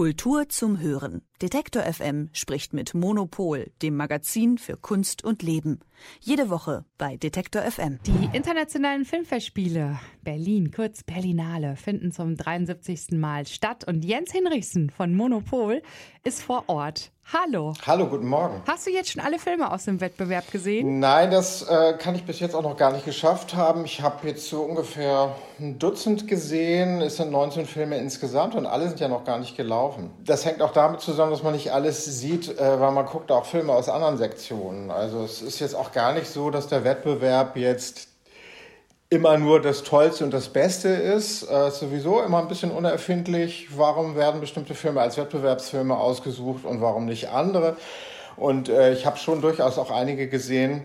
Kultur zum Hören. Detektor FM spricht mit Monopol, dem Magazin für Kunst und Leben. Jede Woche bei Detektor FM. Die internationalen Filmfestspiele Berlin, kurz Berlinale, finden zum 73. Mal statt und Jens Hinrichsen von Monopol ist vor Ort. Hallo. Hallo, guten Morgen. Hast du jetzt schon alle Filme aus dem Wettbewerb gesehen? Nein, das äh, kann ich bis jetzt auch noch gar nicht geschafft haben. Ich habe jetzt so ungefähr ein Dutzend gesehen. Es sind 19 Filme insgesamt und alle sind ja noch gar nicht gelaufen. Das hängt auch damit zusammen, dass man nicht alles sieht, äh, weil man guckt auch Filme aus anderen Sektionen. Also es ist jetzt auch gar nicht so, dass der Wettbewerb jetzt immer nur das Tollste und das Beste ist. Äh, sowieso immer ein bisschen unerfindlich. Warum werden bestimmte Filme als Wettbewerbsfilme ausgesucht und warum nicht andere? Und äh, ich habe schon durchaus auch einige gesehen,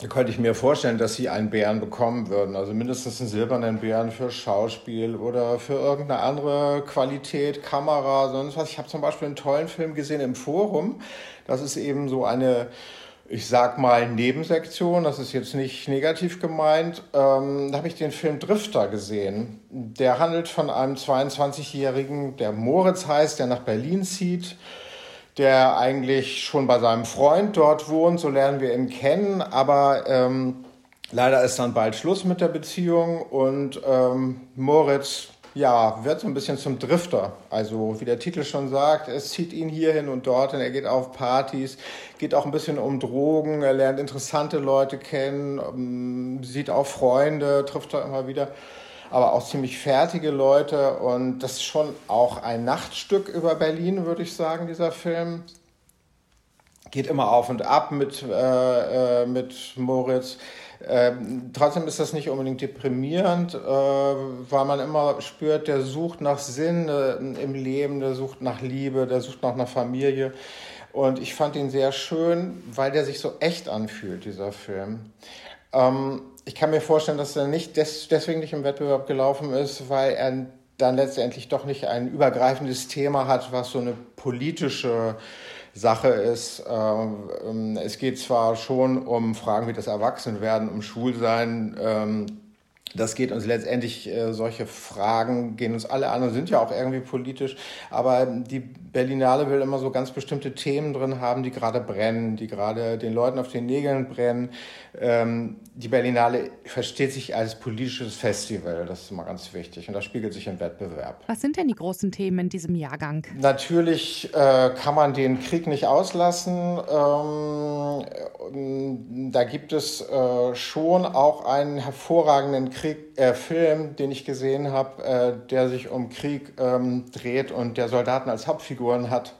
da könnte ich mir vorstellen, dass sie einen Bären bekommen würden. Also mindestens einen silbernen Bären für Schauspiel oder für irgendeine andere Qualität, Kamera, sonst was. Ich habe zum Beispiel einen tollen Film gesehen im Forum. Das ist eben so eine ich sag mal, Nebensektion, das ist jetzt nicht negativ gemeint, ähm, da habe ich den Film Drifter gesehen. Der handelt von einem 22-Jährigen, der Moritz heißt, der nach Berlin zieht, der eigentlich schon bei seinem Freund dort wohnt, so lernen wir ihn kennen, aber ähm, leider ist dann bald Schluss mit der Beziehung und ähm, Moritz ja, wird so ein bisschen zum Drifter. Also wie der Titel schon sagt, es zieht ihn hierhin und dorthin, er geht auf Partys, geht auch ein bisschen um Drogen, er lernt interessante Leute kennen, ähm, sieht auch Freunde, trifft da immer wieder, aber auch ziemlich fertige Leute und das ist schon auch ein Nachtstück über Berlin, würde ich sagen, dieser Film. Geht immer auf und ab mit, äh, äh mit Moritz ähm, trotzdem ist das nicht unbedingt deprimierend, äh, weil man immer spürt, der sucht nach Sinn äh, im Leben, der sucht nach Liebe, der sucht nach einer Familie. Und ich fand ihn sehr schön, weil der sich so echt anfühlt, dieser Film. Ähm, ich kann mir vorstellen, dass er nicht des, deswegen nicht im Wettbewerb gelaufen ist, weil er dann letztendlich doch nicht ein übergreifendes Thema hat, was so eine politische Sache ist, äh, es geht zwar schon um Fragen wie das Erwachsenwerden, um Schulsein, ähm, das geht uns letztendlich, äh, solche Fragen gehen uns alle an und sind ja auch irgendwie politisch. Aber die Berlinale will immer so ganz bestimmte Themen drin haben, die gerade brennen, die gerade den Leuten auf den Nägeln brennen. Ähm, die Berlinale versteht sich als politisches Festival, das ist immer ganz wichtig. Und das spiegelt sich im Wettbewerb. Was sind denn die großen Themen in diesem Jahrgang? Natürlich äh, kann man den Krieg nicht auslassen. Ähm, da gibt es äh, schon auch einen hervorragenden Krieg, äh, Film, den ich gesehen habe, äh, der sich um Krieg ähm, dreht und der Soldaten als Hauptfiguren hat.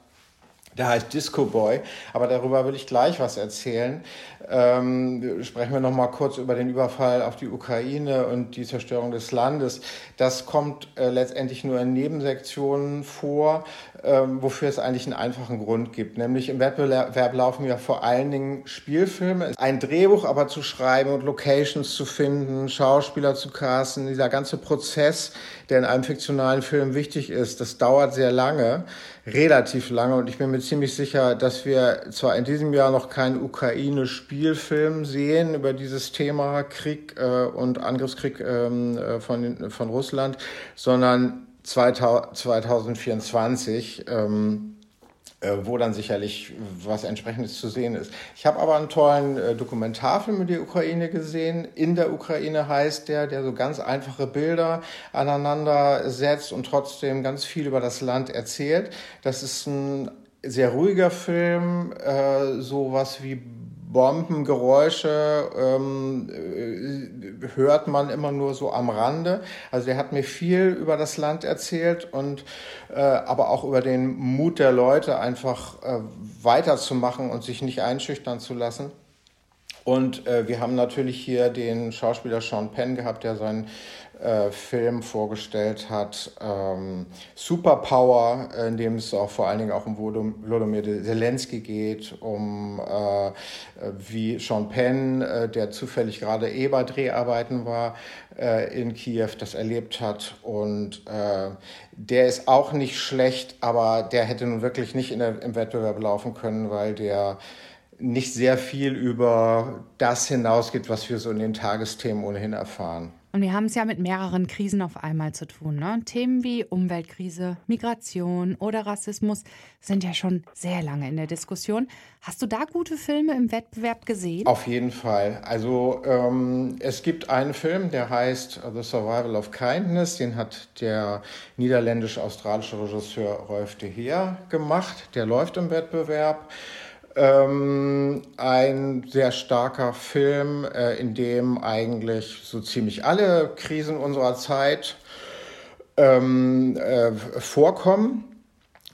Der heißt Disco Boy, aber darüber will ich gleich was erzählen. Ähm, sprechen wir noch mal kurz über den Überfall auf die Ukraine und die Zerstörung des Landes. Das kommt äh, letztendlich nur in Nebensektionen vor, ähm, wofür es eigentlich einen einfachen Grund gibt. Nämlich im Wettbewerb laufen ja vor allen Dingen Spielfilme. Ein Drehbuch aber zu schreiben und Locations zu finden, Schauspieler zu casten, dieser ganze Prozess, der in einem fiktionalen Film wichtig ist, das dauert sehr lange, relativ lange. Und ich bin mir ziemlich sicher, dass wir zwar in diesem Jahr noch keinen Ukraine-Spiel Spielfilm sehen über dieses Thema Krieg äh, und Angriffskrieg ähm, äh, von, von Russland, sondern 2000, 2024. Ähm, äh, wo dann sicherlich was entsprechendes zu sehen ist. Ich habe aber einen tollen äh, Dokumentarfilm über die Ukraine gesehen. In der Ukraine heißt der, der so ganz einfache Bilder aneinander setzt und trotzdem ganz viel über das Land erzählt. Das ist ein sehr ruhiger Film, äh, so was wie Bombengeräusche ähm, äh, hört man immer nur so am Rande. Also er hat mir viel über das Land erzählt und äh, aber auch über den Mut der Leute, einfach äh, weiterzumachen und sich nicht einschüchtern zu lassen. Und äh, wir haben natürlich hier den Schauspieler Sean Penn gehabt, der seinen äh, Film vorgestellt hat, ähm, Superpower, in dem es auch vor allen Dingen auch um Volodymyr Zelensky geht, um äh, wie Sean Penn, äh, der zufällig gerade eh bei Dreharbeiten war, äh, in Kiew das erlebt hat. Und äh, der ist auch nicht schlecht, aber der hätte nun wirklich nicht der, im Wettbewerb laufen können, weil der nicht sehr viel über das hinausgeht, was wir so in den Tagesthemen ohnehin erfahren. Und wir haben es ja mit mehreren Krisen auf einmal zu tun. Ne? Themen wie Umweltkrise, Migration oder Rassismus sind ja schon sehr lange in der Diskussion. Hast du da gute Filme im Wettbewerb gesehen? Auf jeden Fall. Also ähm, es gibt einen Film, der heißt The Survival of Kindness. Den hat der niederländisch-australische Regisseur Rolf de Heer gemacht. Der läuft im Wettbewerb. Ähm, ein sehr starker Film, äh, in dem eigentlich so ziemlich alle Krisen unserer Zeit ähm, äh, vorkommen.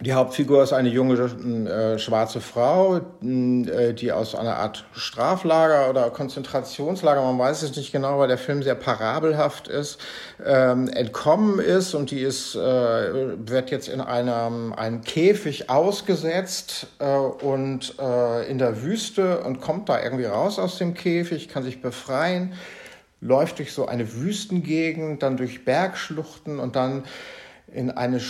Die Hauptfigur ist eine junge äh, schwarze Frau, äh, die aus einer Art Straflager oder Konzentrationslager, man weiß es nicht genau, weil der Film sehr parabelhaft ist, ähm, entkommen ist und die ist, äh, wird jetzt in einem, einem Käfig ausgesetzt äh, und äh, in der Wüste und kommt da irgendwie raus aus dem Käfig, kann sich befreien, läuft durch so eine Wüstengegend, dann durch Bergschluchten und dann in eine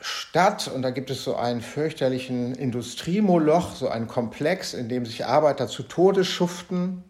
Stadt und da gibt es so einen fürchterlichen Industriemoloch, so einen Komplex, in dem sich Arbeiter zu Tode schuften.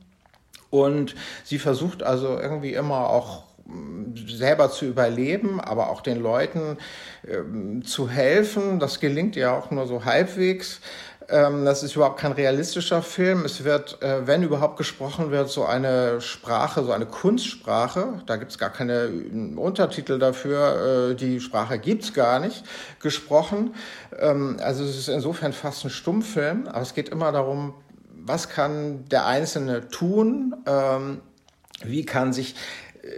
Und sie versucht also irgendwie immer auch mm, selber zu überleben, aber auch den Leuten äh, zu helfen. Das gelingt ja auch nur so halbwegs. Ähm, das ist überhaupt kein realistischer Film. Es wird, äh, wenn überhaupt gesprochen wird, so eine Sprache, so eine Kunstsprache. Da gibt es gar keine äh, Untertitel dafür. Äh, die Sprache gibt es gar nicht gesprochen. Ähm, also es ist insofern fast ein Stummfilm. Aber es geht immer darum, was kann der Einzelne tun? Ähm, wie kann sich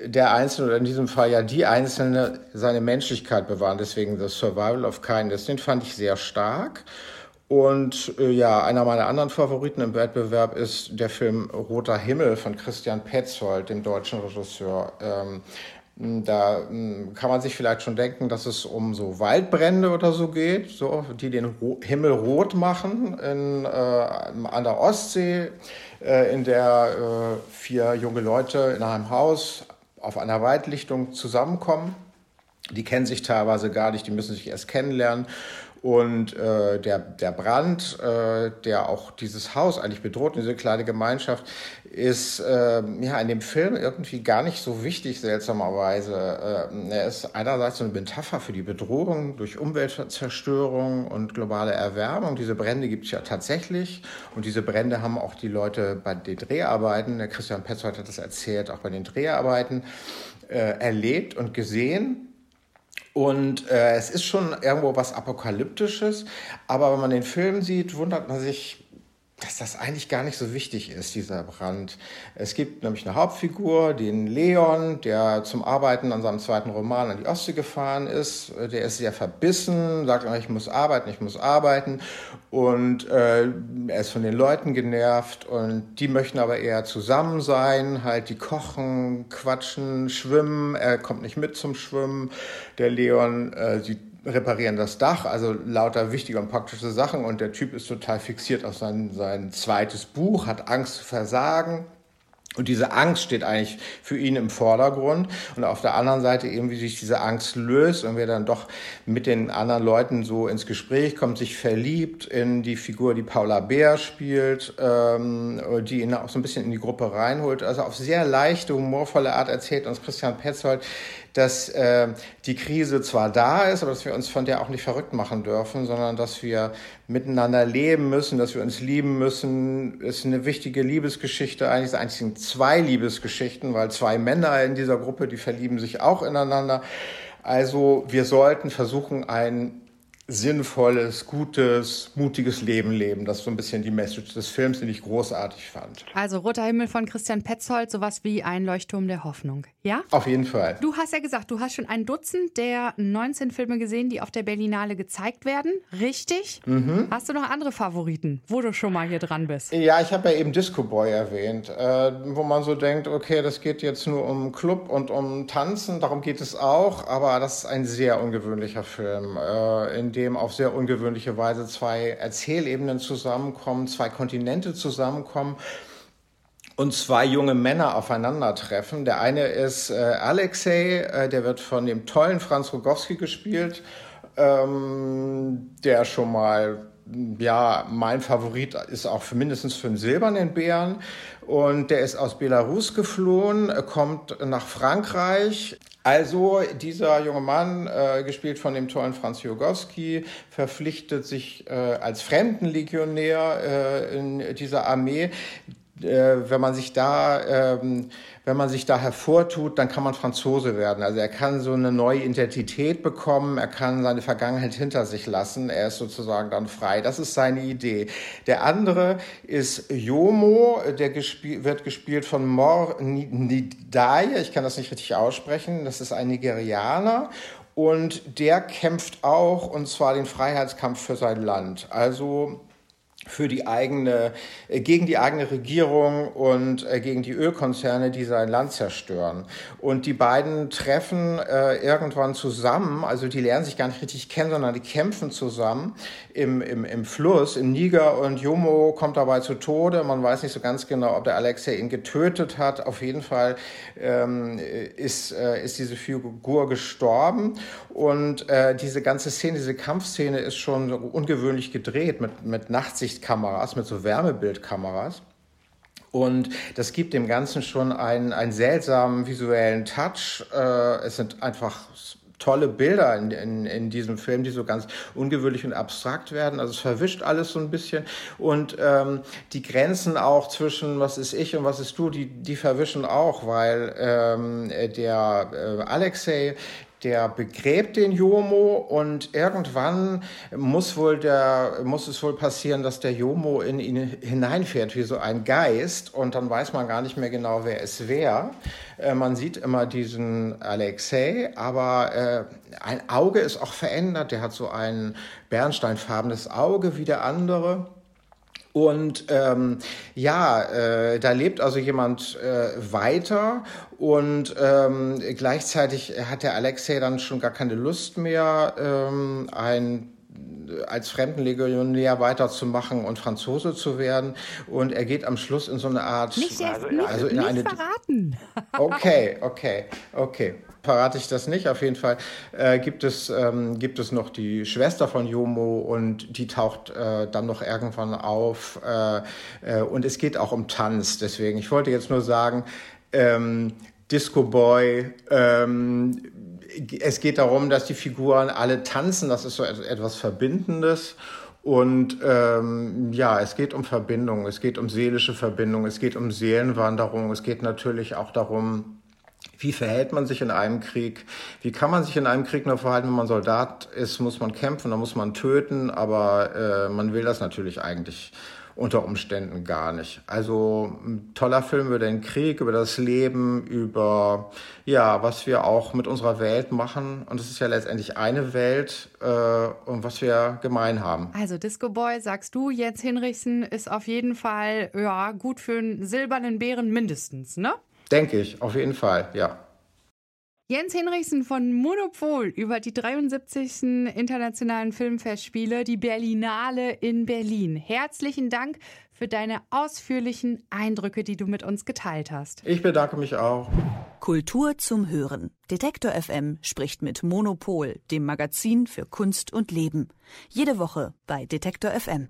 der Einzelne oder in diesem Fall ja die Einzelne seine Menschlichkeit bewahren? Deswegen das Survival of Kindness, den fand ich sehr stark. Und äh, ja, einer meiner anderen Favoriten im Wettbewerb ist der Film Roter Himmel von Christian Petzold, dem deutschen Regisseur. Ähm, da äh, kann man sich vielleicht schon denken, dass es um so Waldbrände oder so geht, so, die den Ro Himmel rot machen in, äh, an der Ostsee, äh, in der äh, vier junge Leute in einem Haus auf einer Waldlichtung zusammenkommen. Die kennen sich teilweise gar nicht, die müssen sich erst kennenlernen. Und äh, der, der Brand, äh, der auch dieses Haus eigentlich bedroht, diese kleine Gemeinschaft, ist äh, ja in dem Film irgendwie gar nicht so wichtig, seltsamerweise. Äh, er ist einerseits so eine Metapher für die Bedrohung durch Umweltzerstörung und globale Erwärmung. Diese Brände gibt es ja tatsächlich. Und diese Brände haben auch die Leute bei den Dreharbeiten, der Christian Petzold hat das erzählt, auch bei den Dreharbeiten äh, erlebt und gesehen. Und äh, es ist schon irgendwo was Apokalyptisches, aber wenn man den Film sieht, wundert man sich, dass das eigentlich gar nicht so wichtig ist, dieser Brand. Es gibt nämlich eine Hauptfigur, den Leon, der zum Arbeiten an seinem zweiten Roman an die Ostsee gefahren ist. Der ist sehr verbissen, sagt ich muss arbeiten, ich muss arbeiten. Und äh, er ist von den Leuten genervt und die möchten aber eher zusammen sein, halt die kochen, quatschen, schwimmen. Er kommt nicht mit zum Schwimmen. Der Leon äh, sieht reparieren das Dach, also lauter wichtige und praktische Sachen. Und der Typ ist total fixiert auf sein, sein zweites Buch, hat Angst zu versagen. Und diese Angst steht eigentlich für ihn im Vordergrund. Und auf der anderen Seite eben, wie sich diese Angst löst und wer dann doch mit den anderen Leuten so ins Gespräch kommt, sich verliebt in die Figur, die Paula Bär spielt, ähm, die ihn auch so ein bisschen in die Gruppe reinholt. Also auf sehr leichte, humorvolle Art erzählt uns Christian Petzold dass äh, die Krise zwar da ist, aber dass wir uns von der auch nicht verrückt machen dürfen, sondern dass wir miteinander leben müssen, dass wir uns lieben müssen. Es ist eine wichtige Liebesgeschichte, eigentlich sind eigentlich zwei Liebesgeschichten, weil zwei Männer in dieser Gruppe, die verlieben sich auch ineinander. Also wir sollten versuchen, ein sinnvolles, gutes, mutiges Leben leben. Das ist so ein bisschen die Message des Films, den ich großartig fand. Also Roter Himmel von Christian Petzold, sowas wie ein Leuchtturm der Hoffnung, ja? Auf jeden Fall. Du hast ja gesagt, du hast schon ein Dutzend der 19 Filme gesehen, die auf der Berlinale gezeigt werden, richtig? Mhm. Hast du noch andere Favoriten, wo du schon mal hier dran bist? Ja, ich habe ja eben Disco Boy erwähnt, äh, wo man so denkt, okay, das geht jetzt nur um Club und um Tanzen, darum geht es auch, aber das ist ein sehr ungewöhnlicher Film, äh, in dem auf sehr ungewöhnliche Weise zwei Erzählebenen zusammenkommen, zwei Kontinente zusammenkommen und zwei junge Männer aufeinandertreffen. Der eine ist äh, Alexei, äh, der wird von dem tollen Franz Rogowski gespielt ähm, der schon mal ja, mein Favorit ist auch für mindestens für einen silbernen Bären. Und der ist aus Belarus geflohen, kommt nach Frankreich. Also dieser junge Mann, äh, gespielt von dem tollen Franz Jogowski, verpflichtet sich äh, als Fremdenlegionär äh, in dieser Armee. Äh, wenn man sich da ähm, wenn man sich da hervortut, dann kann man Franzose werden. Also er kann so eine neue Identität bekommen, er kann seine Vergangenheit hinter sich lassen, er ist sozusagen dann frei. Das ist seine Idee. Der andere ist Yomo, der gespiel wird gespielt von Mor Nidaye, ich kann das nicht richtig aussprechen, das ist ein Nigerianer und der kämpft auch, und zwar den Freiheitskampf für sein Land. Also für die eigene, äh, gegen die eigene Regierung und äh, gegen die Ölkonzerne, die sein Land zerstören. Und die beiden treffen äh, irgendwann zusammen, also die lernen sich gar nicht richtig kennen, sondern die kämpfen zusammen im, im, im Fluss, im Niger und Jomo kommt dabei zu Tode. Man weiß nicht so ganz genau, ob der Alexei ihn getötet hat. Auf jeden Fall ähm, ist, äh, ist diese Figur gestorben und äh, diese ganze Szene, diese Kampfszene ist schon ungewöhnlich gedreht mit, mit Nachtsicht Lichtkameras, mit so Wärmebildkameras. Und das gibt dem Ganzen schon einen, einen seltsamen visuellen Touch. Äh, es sind einfach tolle Bilder in, in, in diesem Film, die so ganz ungewöhnlich und abstrakt werden. Also es verwischt alles so ein bisschen. Und ähm, die Grenzen auch zwischen was ist ich und was ist du, die, die verwischen auch, weil ähm, der äh, Alexei, der begräbt den Jomo und irgendwann muss wohl der, muss es wohl passieren, dass der Jomo in ihn hineinfährt wie so ein Geist und dann weiß man gar nicht mehr genau, wer es wäre. Äh, man sieht immer diesen Alexei, aber äh, ein Auge ist auch verändert. Der hat so ein bernsteinfarbenes Auge wie der andere. Und ähm, ja, äh, da lebt also jemand äh, weiter und ähm, gleichzeitig hat der Alexei dann schon gar keine Lust mehr, ähm, ein als Fremdenlegionär weiterzumachen und Franzose zu werden. Und er geht am Schluss in so eine Art. Nicht, also, nicht, also in nicht eine, verraten. Okay, okay, okay verrate ich das nicht. Auf jeden Fall äh, gibt, es, ähm, gibt es noch die Schwester von Jomo und die taucht äh, dann noch irgendwann auf. Äh, äh, und es geht auch um Tanz. Deswegen, ich wollte jetzt nur sagen, ähm, Disco Boy, ähm, es geht darum, dass die Figuren alle tanzen. Das ist so etwas Verbindendes. Und ähm, ja, es geht um Verbindung, es geht um seelische Verbindung, es geht um Seelenwanderung, es geht natürlich auch darum, wie verhält man sich in einem Krieg? Wie kann man sich in einem Krieg nur verhalten, wenn man Soldat ist? Muss man kämpfen, dann muss man töten, aber äh, man will das natürlich eigentlich unter Umständen gar nicht. Also ein toller Film über den Krieg, über das Leben, über ja, was wir auch mit unserer Welt machen. Und es ist ja letztendlich eine Welt äh, und was wir gemein haben. Also Disco Boy, sagst du, Jens Hinrichsen ist auf jeden Fall ja gut für einen silbernen Bären mindestens, ne? Denke ich, auf jeden Fall, ja. Jens Hinrichsen von Monopol über die 73. Internationalen Filmfestspiele, die Berlinale in Berlin. Herzlichen Dank für deine ausführlichen Eindrücke, die du mit uns geteilt hast. Ich bedanke mich auch. Kultur zum Hören. Detektor FM spricht mit Monopol, dem Magazin für Kunst und Leben. Jede Woche bei Detektor FM.